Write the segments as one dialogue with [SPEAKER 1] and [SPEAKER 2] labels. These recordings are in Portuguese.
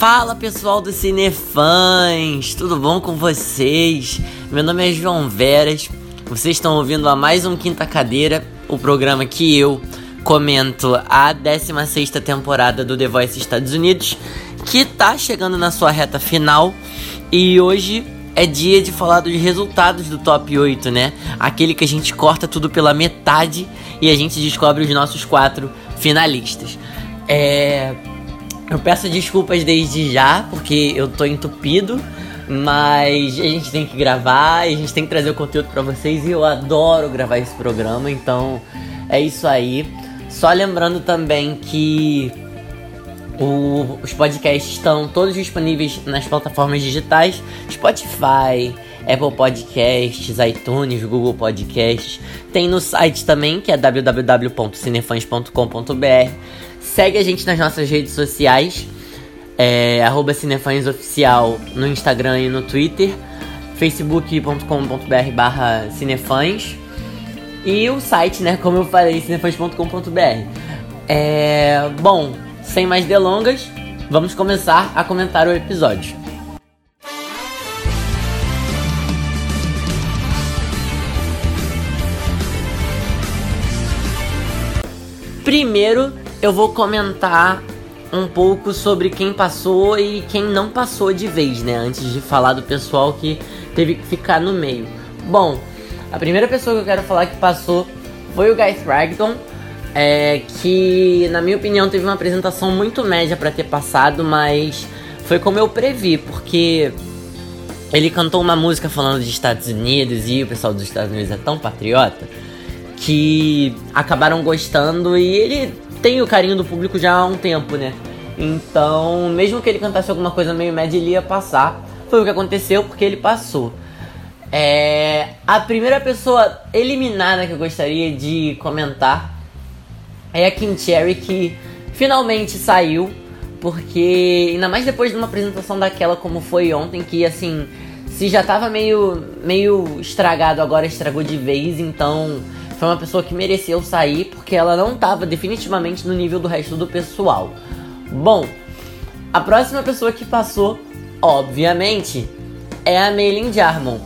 [SPEAKER 1] Fala pessoal do Cinefãs, tudo bom com vocês? Meu nome é João Veras, vocês estão ouvindo a mais um Quinta Cadeira, o programa que eu comento a 16 temporada do The Voice Estados Unidos, que tá chegando na sua reta final e hoje é dia de falar dos resultados do top 8, né? Aquele que a gente corta tudo pela metade e a gente descobre os nossos quatro finalistas. É. Eu peço desculpas desde já, porque eu tô entupido, mas a gente tem que gravar, a gente tem que trazer o conteúdo para vocês e eu adoro gravar esse programa, então é isso aí. Só lembrando também que o, os podcasts estão todos disponíveis nas plataformas digitais: Spotify, Apple Podcasts, iTunes, Google Podcasts. Tem no site também, que é www.cinefãs.com.br. Segue a gente nas nossas redes sociais, é, Oficial no Instagram e no Twitter, facebook.com.br barra cinefãs e o site, né, como eu falei, cinefãs.com.br. É, bom, sem mais delongas, vamos começar a comentar o episódio. Primeiro, eu vou comentar um pouco sobre quem passou e quem não passou de vez, né? Antes de falar do pessoal que teve que ficar no meio. Bom, a primeira pessoa que eu quero falar que passou foi o Guy Thragton, é, que na minha opinião teve uma apresentação muito média para ter passado, mas foi como eu previ, porque ele cantou uma música falando de Estados Unidos e o pessoal dos Estados Unidos é tão patriota que acabaram gostando e ele tem o carinho do público já há um tempo, né? Então, mesmo que ele cantasse alguma coisa meio média, ele ia passar. Foi o que aconteceu porque ele passou. É, a primeira pessoa eliminada que eu gostaria de comentar é a Kim Cherry, que finalmente saiu, porque ainda mais depois de uma apresentação daquela como foi ontem, que assim, se já tava meio, meio estragado, agora estragou de vez, então foi uma pessoa que mereceu sair, porque ela não tava definitivamente no nível do resto do pessoal. Bom, a próxima pessoa que passou, obviamente, é a Maylin Jarmon.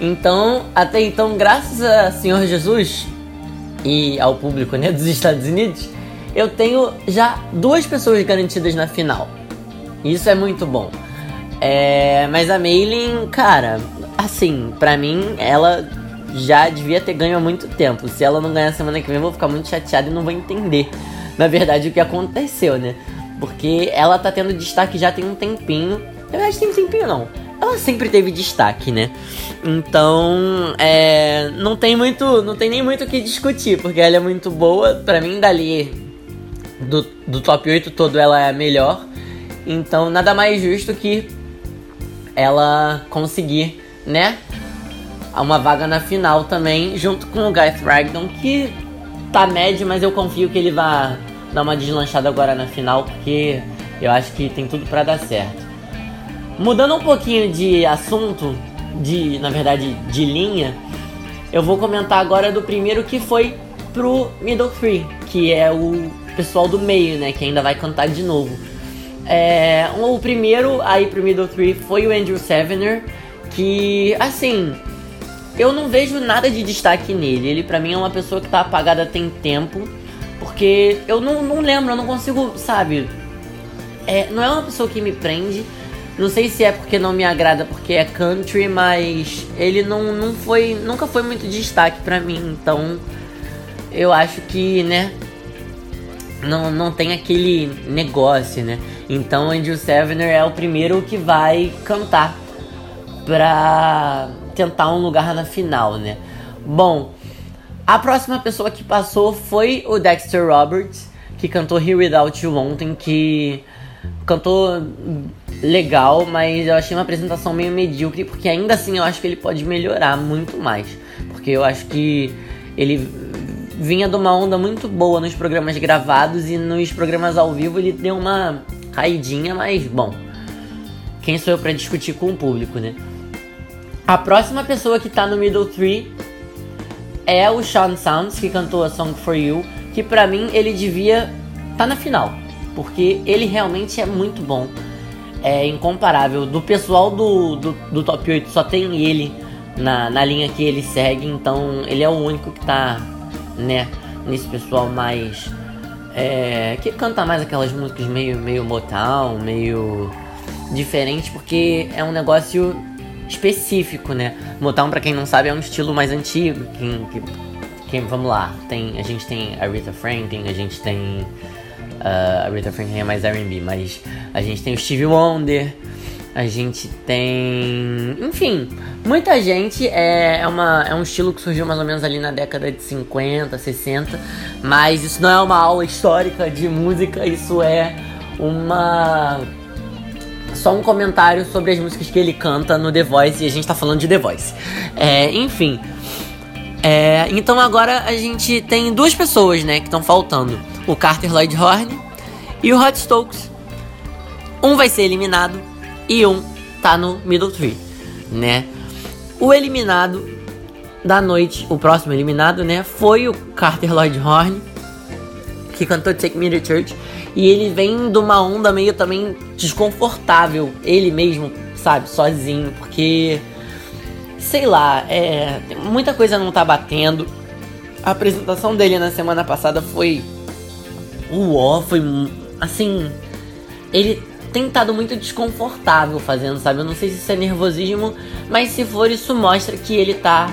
[SPEAKER 1] Então, até então, graças a Senhor Jesus, e ao público né, dos Estados Unidos, eu tenho já duas pessoas garantidas na final. Isso é muito bom. É, mas a Maylin, cara, assim, pra mim, ela já devia ter ganho há muito tempo. Se ela não ganhar semana que vem, eu vou ficar muito chateado e não vou entender, na verdade, o que aconteceu, né? Porque ela tá tendo destaque já tem um tempinho. Na verdade, tem um tempinho não ela sempre teve destaque, né? Então, é, não tem muito, não tem nem muito o que discutir, porque ela é muito boa. Para mim, dali do, do top 8 todo, ela é a melhor. Então, nada mais justo que ela conseguir, né? Uma vaga na final também, junto com o Guy Thragdon, que tá médio, mas eu confio que ele vai dar uma deslanchada agora na final, porque eu acho que tem tudo para dar certo. Mudando um pouquinho de assunto, de na verdade de linha, eu vou comentar agora do primeiro que foi pro Middle Three, que é o pessoal do meio, né, que ainda vai cantar de novo. É, o primeiro aí pro Middle Three foi o Andrew Sevener, que assim, eu não vejo nada de destaque nele. Ele para mim é uma pessoa que tá apagada tem tempo, porque eu não, não lembro, eu não consigo, sabe? É, não é uma pessoa que me prende. Não sei se é porque não me agrada porque é country, mas ele não, não foi. Nunca foi muito destaque para mim. Então eu acho que, né? Não, não tem aquele negócio, né? Então Andrew Sevener é o primeiro que vai cantar pra tentar um lugar na final, né? Bom, a próxima pessoa que passou foi o Dexter Roberts, que cantou Here Without You ontem, que cantou legal, mas eu achei uma apresentação meio medíocre, porque ainda assim eu acho que ele pode melhorar muito mais. Porque eu acho que ele vinha de uma onda muito boa nos programas gravados e nos programas ao vivo ele deu uma caidinha, mas bom. Quem sou eu para discutir com o público, né? A próxima pessoa que tá no Middle Three é o Sean Sounds, que cantou a Song for You, que para mim ele devia tá na final, porque ele realmente é muito bom. é incomparável. Do pessoal do, do, do top 8 só tem ele na, na linha que ele segue, então ele é o único que tá, né, nesse pessoal mais. É, que canta mais aquelas músicas meio, meio Motown, meio diferente, porque é um negócio específico, né? Motown, para quem não sabe, é um estilo mais antigo. Quem, que, quem, vamos lá, tem, a gente tem a Rita Franklin, a gente tem. Uh, a Rita Franklin é mais RB, mas a gente tem o Stevie Wonder, a gente tem. Enfim, muita gente. É, é, uma, é um estilo que surgiu mais ou menos ali na década de 50, 60, mas isso não é uma aula histórica de música, isso é uma só um comentário sobre as músicas que ele canta no The Voice e a gente tá falando de The Voice. É, enfim. É, então agora a gente tem duas pessoas, né, que estão faltando: o Carter Lloyd Horne e o Hot Stokes. Um vai ser eliminado e um tá no Middle Tree, né? O eliminado da noite, o próximo eliminado, né, foi o Carter Lloyd Horne, que cantou Take Me to Church. E ele vem de uma onda meio também desconfortável, ele mesmo, sabe, sozinho, porque sei lá, é, muita coisa não tá batendo. A apresentação dele na semana passada foi uó, foi assim, ele tem estado muito desconfortável fazendo, sabe? Eu não sei se isso é nervosismo, mas se for isso mostra que ele tá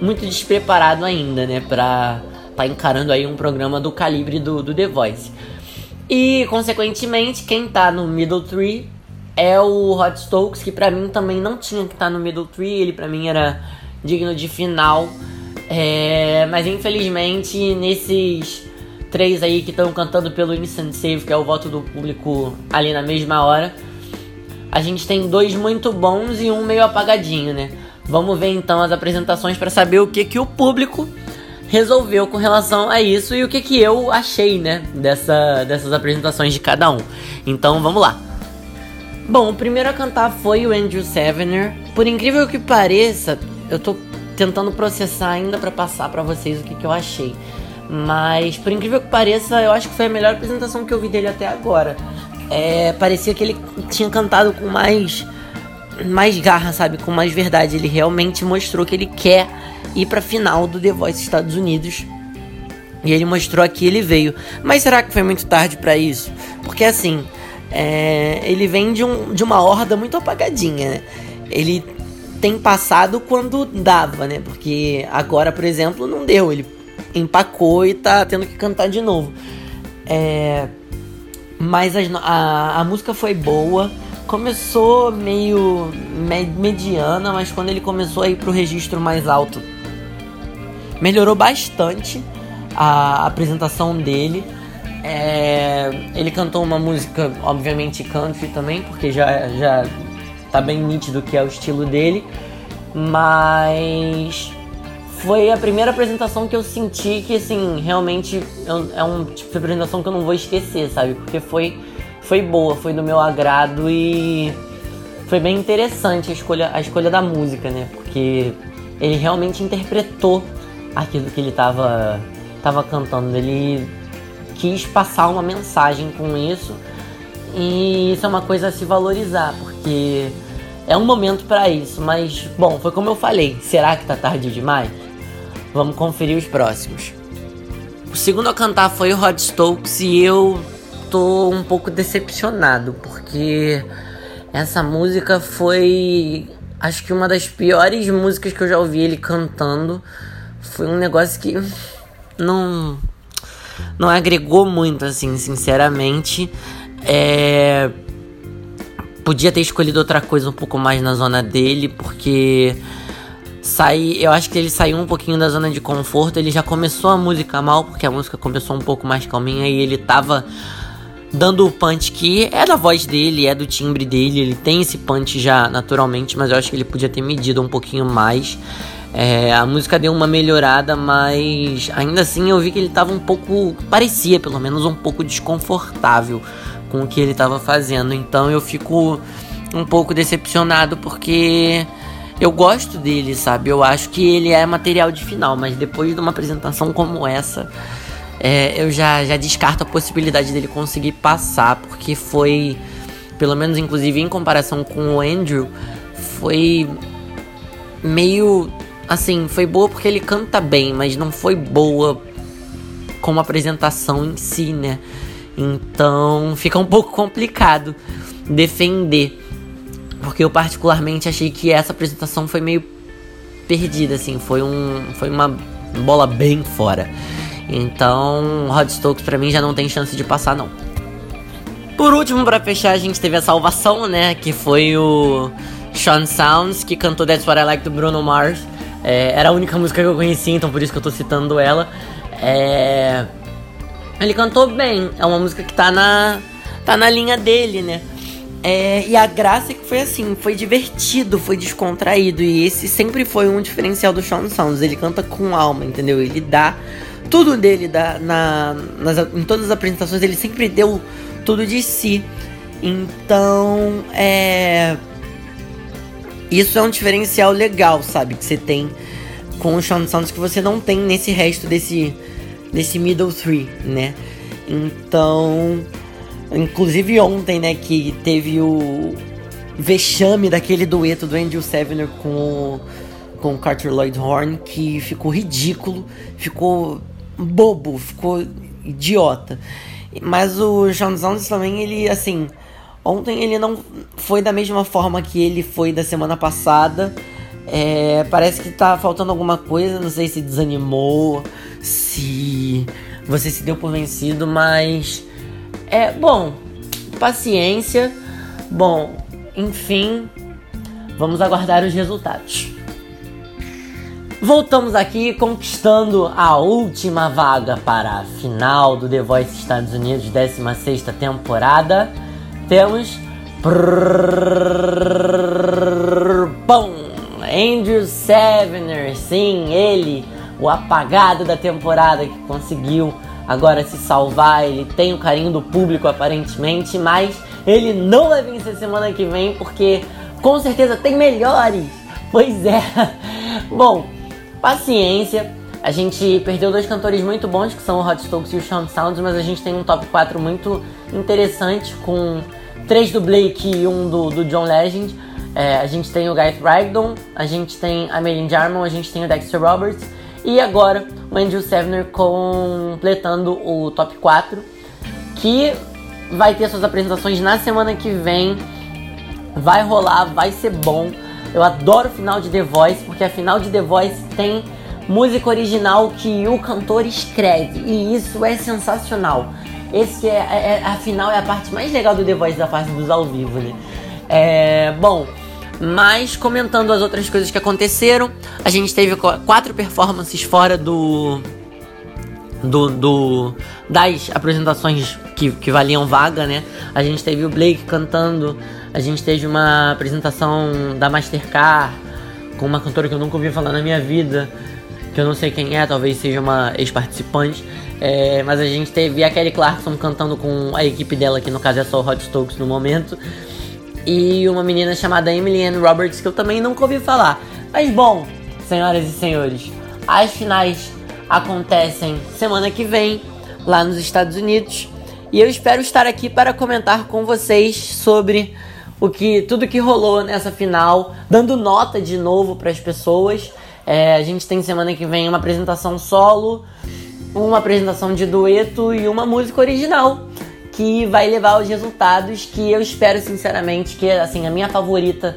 [SPEAKER 1] muito despreparado ainda, né, pra tá encarando aí um programa do calibre do, do The Voice. E, consequentemente, quem tá no Middle Tree é o Hot Stokes, que pra mim também não tinha que estar tá no Middle Tree, ele pra mim era digno de final. É, mas infelizmente, nesses três aí que estão cantando pelo Instant Save, que é o voto do público ali na mesma hora, a gente tem dois muito bons e um meio apagadinho, né? Vamos ver então as apresentações para saber o que, que o público resolveu com relação a isso e o que, que eu achei, né, dessa, dessas apresentações de cada um. Então vamos lá. Bom, o primeiro a cantar foi o Andrew Sevener. Por incrível que pareça, eu tô tentando processar ainda para passar para vocês o que, que eu achei. Mas, por incrível que pareça, eu acho que foi a melhor apresentação que eu vi dele até agora. É, parecia que ele tinha cantado com mais mais garra, sabe? Com mais verdade. Ele realmente mostrou que ele quer ir pra final do The Voice Estados Unidos. E ele mostrou aqui ele veio. Mas será que foi muito tarde para isso? Porque assim, é, ele vem de, um, de uma horda muito apagadinha, né? Ele tem passado quando dava, né? Porque agora, por exemplo, não deu. Ele empacou e tá tendo que cantar de novo. É, mas a, a, a música foi boa. Começou meio mediana, mas quando ele começou a ir pro registro mais alto, melhorou bastante a apresentação dele. É, ele cantou uma música, obviamente country também, porque já, já tá bem nítido que é o estilo dele. Mas foi a primeira apresentação que eu senti que, assim, realmente é um tipo de apresentação que eu não vou esquecer, sabe? Porque foi, foi boa, foi do meu agrado e foi bem interessante a escolha, a escolha da música, né? Porque ele realmente interpretou aquilo que ele estava tava cantando. Ele quis passar uma mensagem com isso e isso é uma coisa a se valorizar, porque é um momento para isso, mas bom, foi como eu falei, será que tá tarde demais? Vamos conferir os próximos. O segundo a cantar foi o Rod Stokes e eu tô um pouco decepcionado, porque essa música foi acho que uma das piores músicas que eu já ouvi ele cantando foi um negócio que não não agregou muito assim, sinceramente. É, podia ter escolhido outra coisa um pouco mais na zona dele, porque sair, eu acho que ele saiu um pouquinho da zona de conforto, ele já começou a música mal, porque a música começou um pouco mais calminha e ele tava dando o punch que é da voz dele, é do timbre dele, ele tem esse punch já naturalmente, mas eu acho que ele podia ter medido um pouquinho mais. É, a música deu uma melhorada, mas ainda assim eu vi que ele tava um pouco. parecia pelo menos um pouco desconfortável com o que ele tava fazendo. Então eu fico um pouco decepcionado porque eu gosto dele, sabe? Eu acho que ele é material de final, mas depois de uma apresentação como essa, é, eu já, já descarto a possibilidade dele conseguir passar, porque foi pelo menos inclusive em comparação com o Andrew, foi meio assim, foi boa porque ele canta bem, mas não foi boa como apresentação em si, né? Então fica um pouco complicado defender. Porque eu particularmente achei que essa apresentação foi meio perdida, assim, foi um. Foi uma bola bem fora. Então, Rod Stokes para mim já não tem chance de passar não. Por último, para fechar, a gente teve a salvação, né? Que foi o Sean Sounds, que cantou That's What I Like do Bruno Mars. É, era a única música que eu conhecia, então por isso que eu tô citando ela. É... Ele cantou bem, é uma música que tá na, tá na linha dele, né? É, e a graça é que foi assim, foi divertido, foi descontraído. E esse sempre foi um diferencial do Sean Sounds. Ele canta com alma, entendeu? Ele dá tudo dele dá, na, nas, em todas as apresentações, ele sempre deu tudo de si. Então, é. Isso é um diferencial legal, sabe? Que você tem com o Sean Sounds que você não tem nesse resto desse, desse middle three, né? Então, inclusive ontem, né, que teve o vexame daquele dueto do Andrew Sevener com com o Carter Lloyd Horn, que ficou ridículo, ficou bobo, ficou idiota. Mas o Sean Sounds também, ele, assim, ontem ele não foi da mesma forma que ele foi da semana passada. É, parece que tá faltando alguma coisa, não sei se desanimou, se você se deu por vencido, mas é bom, paciência. Bom, enfim, vamos aguardar os resultados. Voltamos aqui conquistando a última vaga para a final do The Voice Estados Unidos, 16 temporada. Temos. Bom, Andrew Sevener, sim, ele, o apagado da temporada que conseguiu agora se salvar. Ele tem o carinho do público aparentemente, mas ele não vai vencer semana que vem porque com certeza tem melhores. Pois é. Bom, paciência. A gente perdeu dois cantores muito bons, que são o Hot Stokes e o Sean Sounds, mas a gente tem um top 4 muito interessante, com três do Blake e um do, do John Legend. É, a gente tem o Guy Ragdon, a gente tem a Megan Jarman, a gente tem o Dexter Roberts e agora o Andrew Sevener completando o top 4, que vai ter suas apresentações na semana que vem. Vai rolar, vai ser bom. Eu adoro o final de The Voice, porque a final de The Voice tem música original que o cantor escreve, e isso é sensacional. Esse é, é, é a final é a parte mais legal do The Voice da parte dos ao vivo, né? É, bom, mas comentando as outras coisas que aconteceram, a gente teve quatro performances fora do do, do, das apresentações que, que valiam vaga, né? A gente teve o Blake cantando, a gente teve uma apresentação da Mastercard com uma cantora que eu nunca ouvi falar na minha vida, que eu não sei quem é, talvez seja uma ex-participante. É, mas a gente teve a Kelly Clarkson cantando com a equipe dela, que no caso é só o Hot Stokes no momento. E uma menina chamada Emily Ann Roberts, que eu também nunca ouvi falar. Mas bom, senhoras e senhores, as finais acontecem semana que vem, lá nos Estados Unidos. E eu espero estar aqui para comentar com vocês sobre o que tudo que rolou nessa final, dando nota de novo para as pessoas. É, a gente tem semana que vem uma apresentação solo, uma apresentação de dueto e uma música original que vai levar os resultados que eu espero sinceramente que assim a minha favorita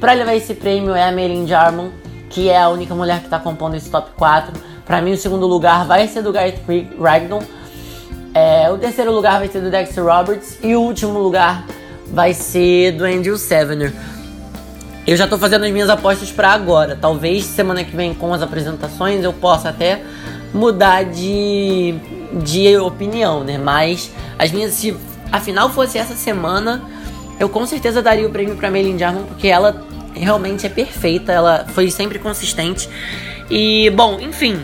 [SPEAKER 1] para levar esse prêmio é a Marilyn Jarman, que é a única mulher que está compondo esse top 4. Para mim, o segundo lugar vai ser do Gareth Ragdon. É, o terceiro lugar vai ser do Dexter Roberts. E o último lugar vai ser do Andrew Sevener. Eu já tô fazendo as minhas apostas para agora. Talvez semana que vem, com as apresentações, eu possa até mudar de, de opinião, né? Mas as minhas, se afinal fosse essa semana, eu com certeza daria o prêmio para Maylin Jarman, porque ela realmente é perfeita, ela foi sempre consistente. E, bom, enfim,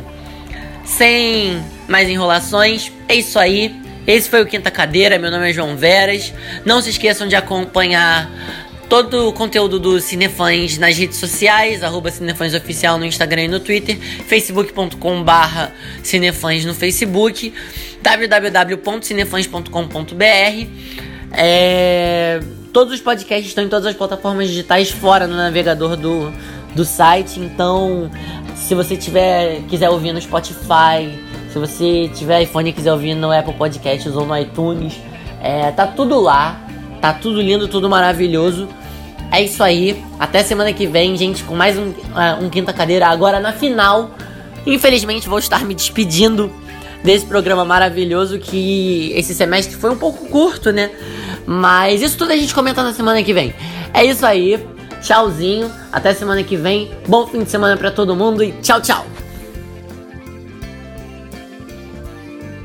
[SPEAKER 1] sem mais enrolações, é isso aí. Esse foi o Quinta Cadeira. Meu nome é João Veras. Não se esqueçam de acompanhar todo o conteúdo do Cinefãs nas redes sociais, arroba Cinefãs Oficial no Instagram e no Twitter, facebook.com barra Cinefãs no Facebook, www.cinefãs.com.br. É... Todos os podcasts estão em todas as plataformas digitais fora no navegador do, do site. Então, se você tiver quiser ouvir no Spotify, se você tiver iPhone e quiser ouvir no Apple Podcasts ou no iTunes, é, tá tudo lá. Tá tudo lindo, tudo maravilhoso. É isso aí. Até semana que vem, gente, com mais um, uh, um Quinta Cadeira. Agora na final. Infelizmente vou estar me despedindo desse programa maravilhoso que esse semestre foi um pouco curto, né? Mas isso tudo a gente comenta na semana que vem. É isso aí. Tchauzinho. Até semana que vem. Bom fim de semana para todo mundo e tchau, tchau.